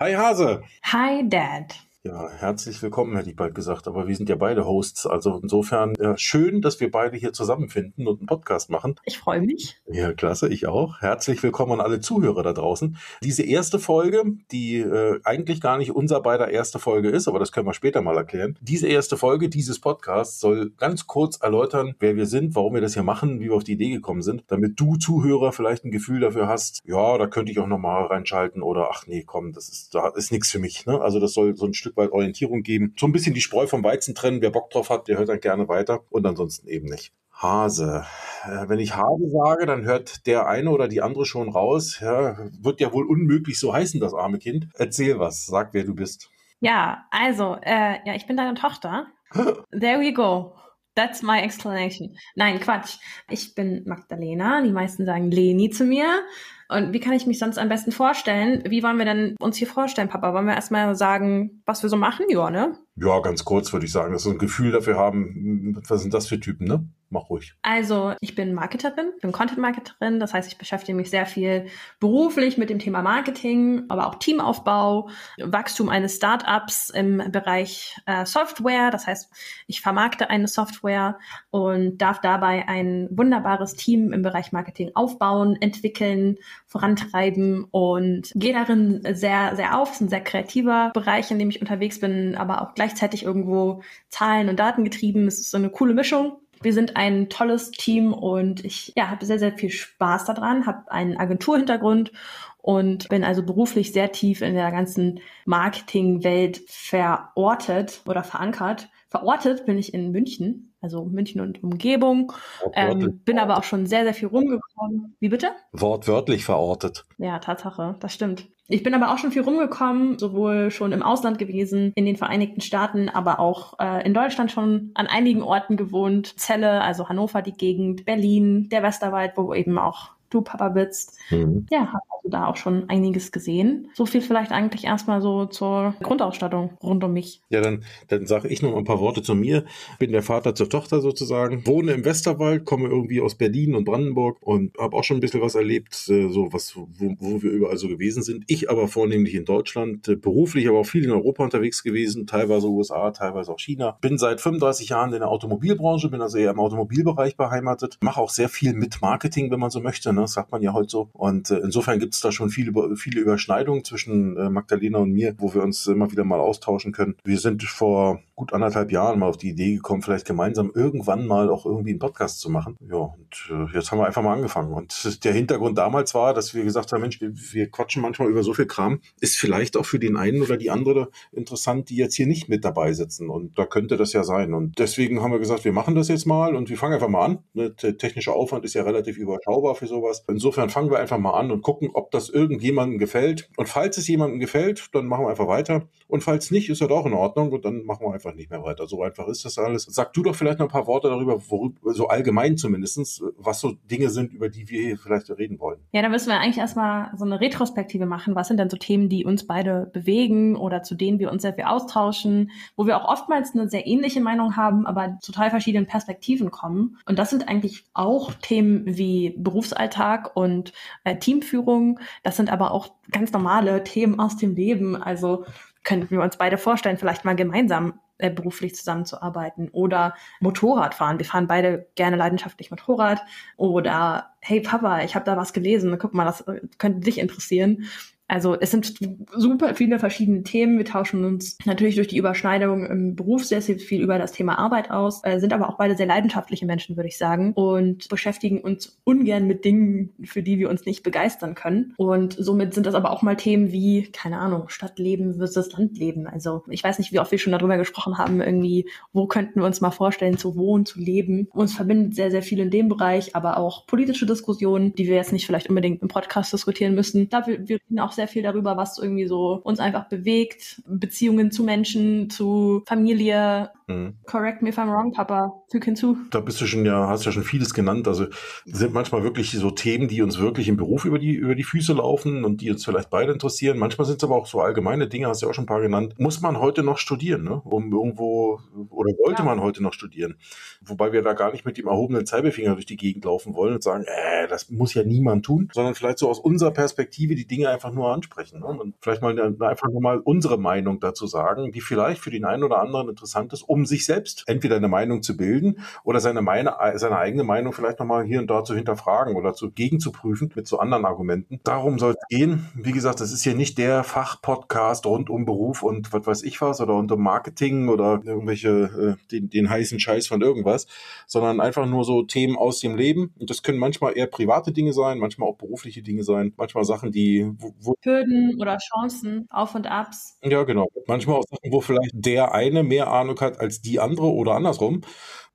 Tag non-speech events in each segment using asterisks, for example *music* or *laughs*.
Hi Hase. Hi Dad. Ja, herzlich willkommen, hätte ich bald gesagt. Aber wir sind ja beide Hosts. Also insofern ja, schön, dass wir beide hier zusammenfinden und einen Podcast machen. Ich freue mich. Ja, klasse, ich auch. Herzlich willkommen an alle Zuhörer da draußen. Diese erste Folge, die äh, eigentlich gar nicht unser beider erste Folge ist, aber das können wir später mal erklären. Diese erste Folge dieses Podcasts soll ganz kurz erläutern, wer wir sind, warum wir das hier machen, wie wir auf die Idee gekommen sind, damit du Zuhörer vielleicht ein Gefühl dafür hast, ja, da könnte ich auch nochmal reinschalten oder ach nee, komm, das ist, da ist nichts für mich. Ne? Also das soll so ein Stück weit Orientierung geben. So ein bisschen die Spreu vom Weizen trennen. Wer Bock drauf hat, der hört dann gerne weiter und ansonsten eben nicht. Hase. Äh, wenn ich Hase sage, dann hört der eine oder die andere schon raus. Ja, wird ja wohl unmöglich so heißen, das arme Kind. Erzähl was, sag, wer du bist. Ja, also, äh, ja, ich bin deine Tochter. *laughs* There we go. That's my explanation. Nein, Quatsch. Ich bin Magdalena. Die meisten sagen Leni zu mir. Und wie kann ich mich sonst am besten vorstellen? Wie wollen wir denn uns hier vorstellen, Papa? Wollen wir erstmal sagen, was wir so machen? Ja, ne? Ja, ganz kurz würde ich sagen, dass wir ein Gefühl dafür haben, was sind das für Typen, ne? Mach ruhig. Also, ich bin Marketerin, bin Content-Marketerin. Das heißt, ich beschäftige mich sehr viel beruflich mit dem Thema Marketing, aber auch Teamaufbau, Wachstum eines Startups im Bereich äh, Software. Das heißt, ich vermarkte eine Software und darf dabei ein wunderbares Team im Bereich Marketing aufbauen, entwickeln, vorantreiben und gehe darin sehr, sehr auf. Es ist ein sehr kreativer Bereich, in dem ich unterwegs bin, aber auch gleichzeitig irgendwo Zahlen und Daten getrieben. Es ist so eine coole Mischung. Wir sind ein tolles Team und ich ja, habe sehr, sehr viel Spaß daran, habe einen Agenturhintergrund und bin also beruflich sehr tief in der ganzen Marketingwelt verortet oder verankert. Verortet bin ich in München, also München und Umgebung. Ähm, bin aber auch schon sehr, sehr viel rumgekommen. Wie bitte? Wortwörtlich verortet. Ja, Tatsache, das stimmt. Ich bin aber auch schon viel rumgekommen, sowohl schon im Ausland gewesen, in den Vereinigten Staaten, aber auch äh, in Deutschland schon an einigen Orten gewohnt. Celle, also Hannover, die Gegend, Berlin, der Westerwald, wo eben auch du Papa bist. Mhm. Ja, habe also da auch schon einiges gesehen. So viel vielleicht eigentlich erstmal so zur Grundausstattung rund um mich. Ja, dann, dann sage ich noch ein paar Worte zu mir. Bin der Vater zur Tochter sozusagen, wohne im Westerwald, komme irgendwie aus Berlin und Brandenburg und habe auch schon ein bisschen was erlebt, äh, so was, wo, wo wir überall so gewesen sind. Ich aber vornehmlich in Deutschland, äh, beruflich aber auch viel in Europa unterwegs gewesen, teilweise USA, teilweise auch China. Bin seit 35 Jahren in der Automobilbranche, bin also eher im Automobilbereich beheimatet, mache auch sehr viel mit Marketing, wenn man so möchte ne? sagt man ja heute so. Und äh, insofern gibt es da schon viele, viele Überschneidungen zwischen äh, Magdalena und mir, wo wir uns immer wieder mal austauschen können. Wir sind vor gut anderthalb Jahren mal auf die Idee gekommen, vielleicht gemeinsam irgendwann mal auch irgendwie einen Podcast zu machen. Ja, und äh, jetzt haben wir einfach mal angefangen. Und *laughs* der Hintergrund damals war, dass wir gesagt haben, Mensch, wir, wir quatschen manchmal über so viel Kram, ist vielleicht auch für den einen oder die andere interessant, die jetzt hier nicht mit dabei sitzen. Und da könnte das ja sein. Und deswegen haben wir gesagt, wir machen das jetzt mal und wir fangen einfach mal an. Ne, der technische Aufwand ist ja relativ überschaubar für sowas. Insofern fangen wir einfach mal an und gucken, ob das irgendjemandem gefällt. Und falls es jemandem gefällt, dann machen wir einfach weiter. Und falls nicht, ist das auch in Ordnung und dann machen wir einfach nicht mehr weiter. So einfach ist das alles. Sag du doch vielleicht noch ein paar Worte darüber, worüber, so allgemein zumindestens, was so Dinge sind, über die wir hier vielleicht reden wollen. Ja, da müssen wir eigentlich erstmal so eine Retrospektive machen. Was sind denn so Themen, die uns beide bewegen oder zu denen wir uns sehr viel austauschen, wo wir auch oftmals eine sehr ähnliche Meinung haben, aber total verschiedenen Perspektiven kommen. Und das sind eigentlich auch Themen wie Berufsalltag und äh, Teamführung. Das sind aber auch ganz normale Themen aus dem Leben. Also könnten wir uns beide vorstellen, vielleicht mal gemeinsam äh, beruflich zusammenzuarbeiten oder Motorradfahren. Wir fahren beide gerne leidenschaftlich Motorrad oder hey Papa, ich habe da was gelesen, guck mal, das äh, könnte dich interessieren. Also es sind super viele verschiedene Themen. Wir tauschen uns natürlich durch die Überschneidung im Beruf sehr, sehr viel über das Thema Arbeit aus, äh, sind aber auch beide sehr leidenschaftliche Menschen, würde ich sagen, und beschäftigen uns ungern mit Dingen, für die wir uns nicht begeistern können. Und somit sind das aber auch mal Themen wie, keine Ahnung, Stadtleben versus Landleben. Also ich weiß nicht, wie oft wir schon darüber gesprochen haben, irgendwie, wo könnten wir uns mal vorstellen, zu wohnen, zu leben. Uns verbindet sehr, sehr viel in dem Bereich, aber auch politische Diskussionen, die wir jetzt nicht vielleicht unbedingt im Podcast diskutieren müssen. Da wir, wir auch sehr viel darüber, was irgendwie so uns einfach bewegt, Beziehungen zu Menschen, zu Familie, Mhm. Correct me if I'm wrong, Papa. Füg hinzu. Da bist du schon ja, hast ja schon vieles genannt. Also sind manchmal wirklich so Themen, die uns wirklich im Beruf über die, über die Füße laufen und die uns vielleicht beide interessieren. Manchmal sind es aber auch so allgemeine Dinge, hast du ja auch schon ein paar genannt. Muss man heute noch studieren, ne? Um irgendwo, oder wollte ja. man heute noch studieren? Wobei wir da gar nicht mit dem erhobenen Zeigefinger durch die Gegend laufen wollen und sagen, äh, das muss ja niemand tun, sondern vielleicht so aus unserer Perspektive die Dinge einfach nur ansprechen. Ne? Und vielleicht mal einfach nur mal unsere Meinung dazu sagen, die vielleicht für den einen oder anderen interessant ist, um sich selbst entweder eine Meinung zu bilden oder seine, meine, seine eigene Meinung vielleicht nochmal hier und da zu hinterfragen oder zu gegenzuprüfen mit so anderen Argumenten. Darum soll es gehen. Wie gesagt, das ist hier nicht der Fachpodcast rund um Beruf und was weiß ich was oder rund um Marketing oder irgendwelche, äh, den, den heißen Scheiß von irgendwas, sondern einfach nur so Themen aus dem Leben. Und das können manchmal eher private Dinge sein, manchmal auch berufliche Dinge sein, manchmal Sachen, die wo, wo Hürden oder Chancen, Auf und Abs. Ja, genau. Manchmal auch Sachen, wo vielleicht der eine mehr Ahnung hat als die andere oder andersrum.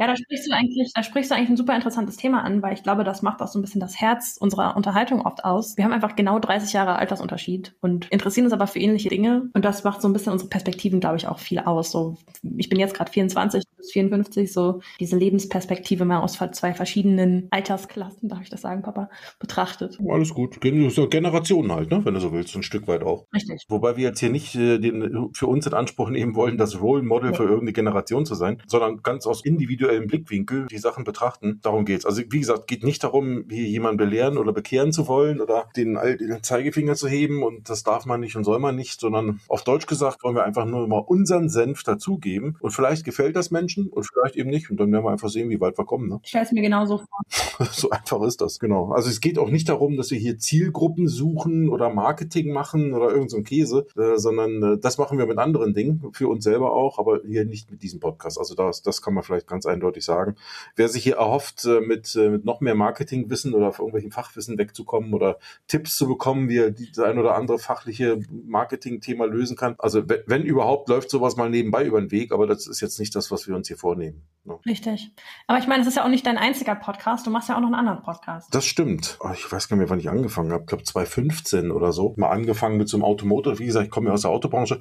Ja, da sprichst du eigentlich, da sprichst du eigentlich ein super interessantes Thema an, weil ich glaube, das macht auch so ein bisschen das Herz unserer Unterhaltung oft aus. Wir haben einfach genau 30 Jahre Altersunterschied und interessieren uns aber für ähnliche Dinge. Und das macht so ein bisschen unsere Perspektiven, glaube ich, auch viel aus. So, ich bin jetzt gerade 24 bis 54, so diese Lebensperspektive mal aus zwei verschiedenen Altersklassen, darf ich das sagen, Papa, betrachtet. Alles gut. Generationen halt, ne? wenn du so willst, ein Stück weit auch. Richtig. Wobei wir jetzt hier nicht äh, den, für uns in Anspruch nehmen wollen, das Role Model ja. für irgendeine Generation zu sein, sondern ganz aus individuellen individuellen Blickwinkel die Sachen betrachten. Darum geht's. Also wie gesagt, geht nicht darum, hier jemanden belehren oder bekehren zu wollen oder den, den Zeigefinger zu heben und das darf man nicht und soll man nicht, sondern auf Deutsch gesagt wollen wir einfach nur mal unseren Senf dazugeben und vielleicht gefällt das Menschen und vielleicht eben nicht und dann werden wir einfach sehen, wie weit wir kommen. Ne? Ich stelle es mir genauso vor. *laughs* so einfach ist das, genau. Also es geht auch nicht darum, dass wir hier Zielgruppen suchen oder Marketing machen oder irgend so Käse, äh, sondern äh, das machen wir mit anderen Dingen, für uns selber auch, aber hier nicht mit diesem Podcast. Also das, das kann man vielleicht ganz eindeutig sagen. Wer sich hier erhofft, äh, mit, äh, mit noch mehr Marketingwissen oder auf irgendwelchen Fachwissen wegzukommen oder Tipps zu bekommen, wie er das ein oder andere fachliche Marketing-Thema lösen kann. Also wenn, überhaupt, läuft sowas mal nebenbei über den Weg, aber das ist jetzt nicht das, was wir uns hier vornehmen. Ne? Richtig. Aber ich meine, es ist ja auch nicht dein einziger Podcast, du machst ja auch noch einen anderen Podcast. Das stimmt. Oh, ich weiß gar nicht mehr, wann ich angefangen habe. Ich glaube 2015 oder so. Mal angefangen mit so einem Automotor. Wie gesagt, ich komme ja aus der Autobranche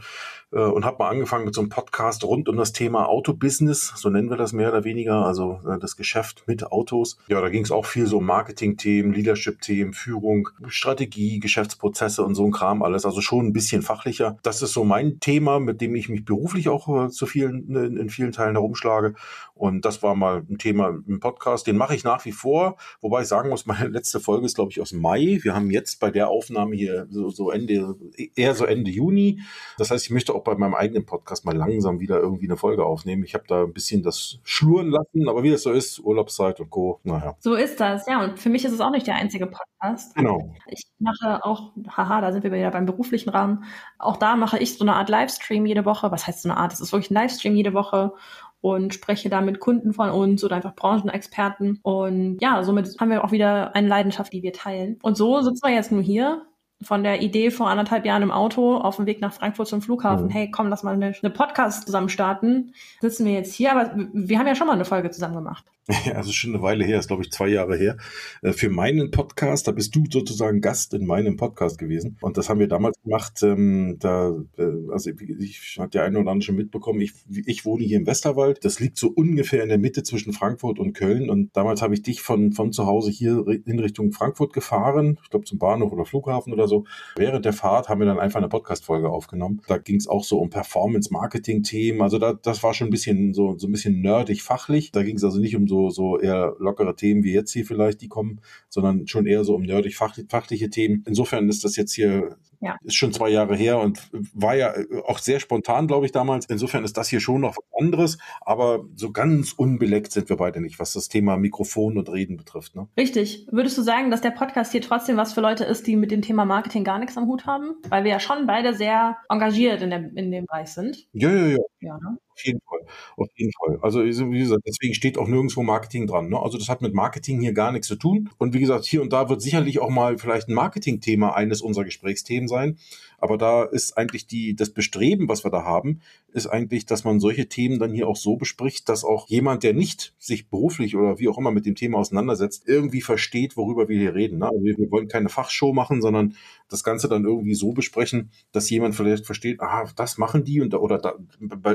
äh, und habe mal angefangen mit so einem Podcast rund um das Thema Autobusiness, so nennen wir das mehr oder weniger, also äh, das Geschäft mit Autos. Ja, da ging es auch viel so um Marketing-Themen, Leadership-Themen, Führung, Strategie, Geschäftsprozesse und so ein Kram alles. Also schon ein bisschen fachlicher. Das ist so mein Thema, mit dem ich mich beruflich auch äh, zu vielen, in, in vielen Teilen herumschlage. Und das war mal ein Thema im Podcast. Den mache ich nach wie vor, wobei ich sagen muss, *laughs* meine letzte Folge ist, glaube ich, aus Mai. Wir haben jetzt bei der Aufnahme hier so, so Ende, eher so Ende Juni. Das heißt, ich möchte auch bei meinem eigenen Podcast mal langsam wieder irgendwie eine Folge aufnehmen. Ich habe da ein bisschen das schluren lassen, aber wie das so ist, Urlaubszeit und Co. Naja. So ist das, ja. Und für mich ist es auch nicht der einzige Podcast. Genau. Ich mache auch, haha, da sind wir wieder beim beruflichen Rahmen. Auch da mache ich so eine Art Livestream jede Woche. Was heißt so eine Art? Es ist wirklich ein Livestream jede Woche und spreche da mit Kunden von uns oder einfach Branchenexperten. Und ja, somit haben wir auch wieder eine Leidenschaft, die wir teilen. Und so sitzen wir jetzt nur hier von der Idee vor anderthalb Jahren im Auto auf dem Weg nach Frankfurt zum Flughafen, mhm. hey, komm, lass mal eine, eine, Podcast zusammen starten. Sitzen wir jetzt hier, aber wir haben ja schon mal eine Folge zusammen gemacht. Ja, *laughs* also schon eine Weile her, ist glaube ich zwei Jahre her. Äh, für meinen Podcast, da bist du sozusagen Gast in meinem Podcast gewesen. Und das haben wir damals gemacht, ähm, da, äh, also ich hat der eine oder andere schon mitbekommen, ich, ich wohne hier im Westerwald. Das liegt so ungefähr in der Mitte zwischen Frankfurt und Köln. Und damals habe ich dich von, von zu Hause hier in Richtung Frankfurt gefahren, ich glaube zum Bahnhof oder Flughafen oder so. Während der Fahrt haben wir dann einfach eine Podcast-Folge aufgenommen. Da ging es auch so um Performance-Marketing-Themen. Also da, das war schon ein bisschen so, so ein bisschen nerdig fachlich. Da ging es also nicht um so, so eher lockere Themen wie jetzt hier vielleicht, die kommen, sondern schon eher so um nerdig fachliche Themen. Insofern ist das jetzt hier ja. Ist schon zwei Jahre her und war ja auch sehr spontan, glaube ich, damals. Insofern ist das hier schon noch was anderes, aber so ganz unbeleckt sind wir beide nicht, was das Thema Mikrofon und Reden betrifft. Ne? Richtig. Würdest du sagen, dass der Podcast hier trotzdem was für Leute ist, die mit dem Thema Marketing gar nichts am Hut haben? Weil wir ja schon beide sehr engagiert in, der, in dem Bereich sind. Ja, ja, ja. ja ne? Auf jeden Fall. Auf jeden Fall. Also, wie gesagt, deswegen steht auch nirgendwo Marketing dran. Ne? Also, das hat mit Marketing hier gar nichts zu tun. Und wie gesagt, hier und da wird sicherlich auch mal vielleicht ein Marketing-Thema eines unserer Gesprächsthemen sein. Aber da ist eigentlich die, das Bestreben, was wir da haben, ist eigentlich, dass man solche Themen dann hier auch so bespricht, dass auch jemand, der nicht sich beruflich oder wie auch immer mit dem Thema auseinandersetzt, irgendwie versteht, worüber wir hier reden. Ne? Also wir wollen keine Fachshow machen, sondern das Ganze dann irgendwie so besprechen, dass jemand vielleicht versteht, ah, das machen die und oder da,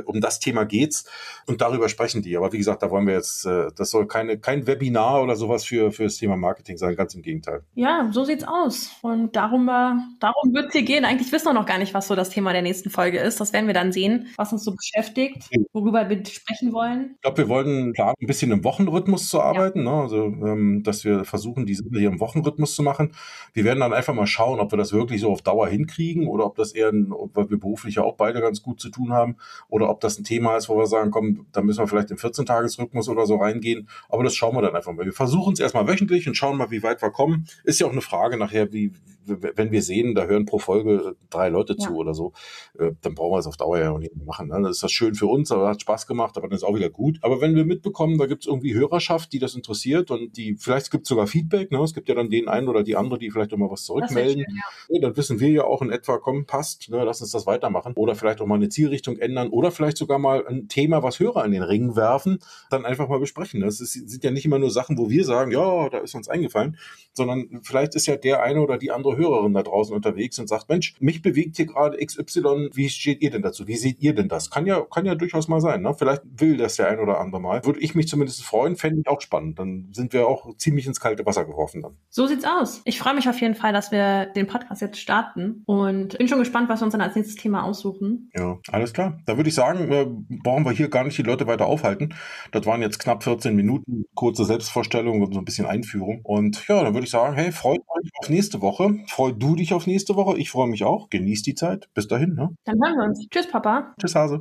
um das Thema geht's und darüber sprechen die. Aber wie gesagt, da wollen wir jetzt, äh, das soll keine, kein Webinar oder sowas für, für das Thema Marketing sein, ganz im Gegenteil. Ja, so sieht's aus. Und darum, äh, darum wird es hier gehen. Eigentlich wissen wir noch gar nicht, was so das Thema der nächsten Folge ist. Das werden wir dann sehen, was uns so beschäftigt, worüber wir sprechen wollen. Ich glaube, wir wollten planen, ein bisschen im Wochenrhythmus zu arbeiten. Ja. Ne? Also, ähm, dass wir versuchen, diese hier im Wochenrhythmus zu machen. Wir werden dann einfach mal schauen, ob wir das wirklich so auf Dauer hinkriegen oder ob das eher, ein, weil wir beruflich ja auch beide ganz gut zu tun haben, oder ob das ein Thema ist, wo wir sagen, komm, da müssen wir vielleicht im 14-Tages-Rhythmus oder so reingehen. Aber das schauen wir dann einfach mal. Wir versuchen es erstmal wöchentlich und schauen mal, wie weit wir kommen. Ist ja auch eine Frage nachher, wie, wenn wir sehen, da hören pro Folge drei Leute ja. zu oder so, äh, dann brauchen wir es auf Dauer ja auch nicht machen. Ne? Das ist das schön für uns, aber hat Spaß gemacht, aber dann ist auch wieder gut. Aber wenn wir mitbekommen, da gibt es irgendwie Hörerschaft, die das interessiert und die, vielleicht gibt es sogar Feedback, ne? es gibt ja dann den einen oder die andere, die vielleicht auch mal was zurückmelden. Schön, ja. Dann wissen wir ja auch in etwa, komm, passt, ne? lass uns das weitermachen. Oder vielleicht auch mal eine Zielrichtung ändern oder vielleicht sogar mal ein Thema, was Hörer in den Ring werfen, dann einfach mal besprechen. Das ist, sind ja nicht immer nur Sachen, wo wir sagen, ja, da ist uns eingefallen, sondern vielleicht ist ja der eine oder die andere Hörerin da draußen unterwegs und sagt, Mensch, mich bewegt hier gerade XY, wie steht ihr denn dazu? Wie seht ihr denn das? Kann ja, kann ja durchaus mal sein. Ne? Vielleicht will das der ein oder andere mal. Würde ich mich zumindest freuen, fände ich auch spannend. Dann sind wir auch ziemlich ins kalte Wasser geworfen dann. So sieht's aus. Ich freue mich auf jeden Fall, dass wir den Podcast jetzt starten und bin schon gespannt, was wir uns dann als nächstes Thema aussuchen. Ja, alles klar. Da würde ich sagen, äh, brauchen wir hier gar nicht die Leute weiter aufhalten. Das waren jetzt knapp 14 Minuten, kurze Selbstvorstellung und so ein bisschen Einführung. Und ja, dann würde ich sagen, hey, freut euch auf nächste Woche. Freut du dich auf nächste Woche. Ich freue mich auch. Genießt die Zeit. Bis dahin. Ne? Dann hören wir uns. Tschüss, Papa. Tschüss, Hase.